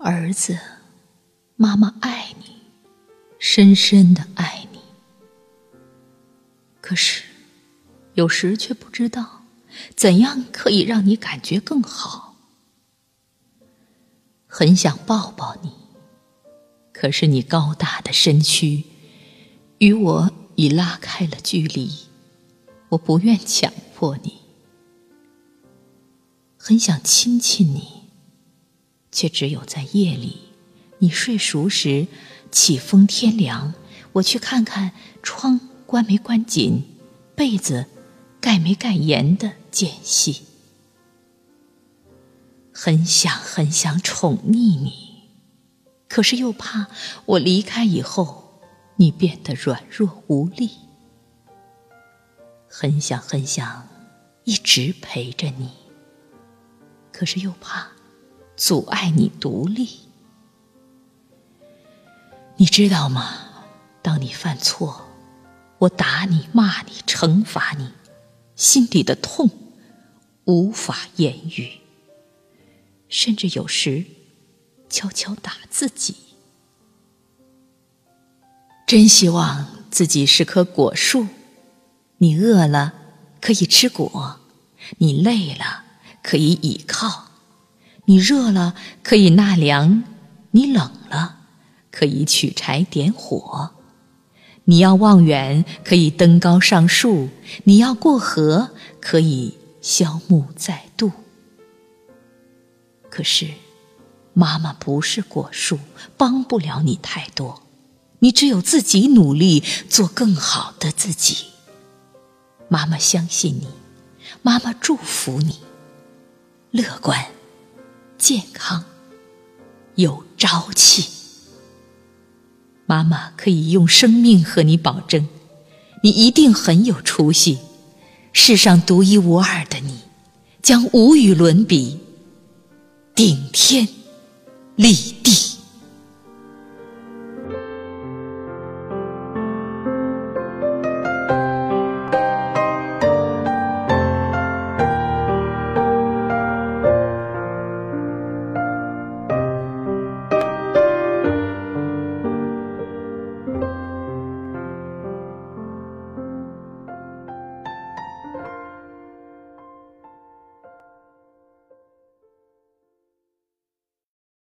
儿子，妈妈爱你，深深的爱你。可是，有时却不知道怎样可以让你感觉更好。很想抱抱你，可是你高大的身躯与我已拉开了距离，我不愿强迫你。很想亲亲你。却只有在夜里，你睡熟时，起风天凉，我去看看窗关没关紧，被子盖没盖严的间隙。很想很想宠溺你，可是又怕我离开以后，你变得软弱无力。很想很想一直陪着你，可是又怕。阻碍你独立，你知道吗？当你犯错，我打你、骂你、惩罚你，心里的痛无法言语，甚至有时悄悄打自己。真希望自己是棵果树，你饿了可以吃果，你累了可以倚靠。你热了可以纳凉，你冷了可以取柴点火。你要望远可以登高上树，你要过河可以消木再渡。可是，妈妈不是果树，帮不了你太多。你只有自己努力，做更好的自己。妈妈相信你，妈妈祝福你，乐观。健康，有朝气。妈妈可以用生命和你保证，你一定很有出息。世上独一无二的你，将无与伦比，顶天立地。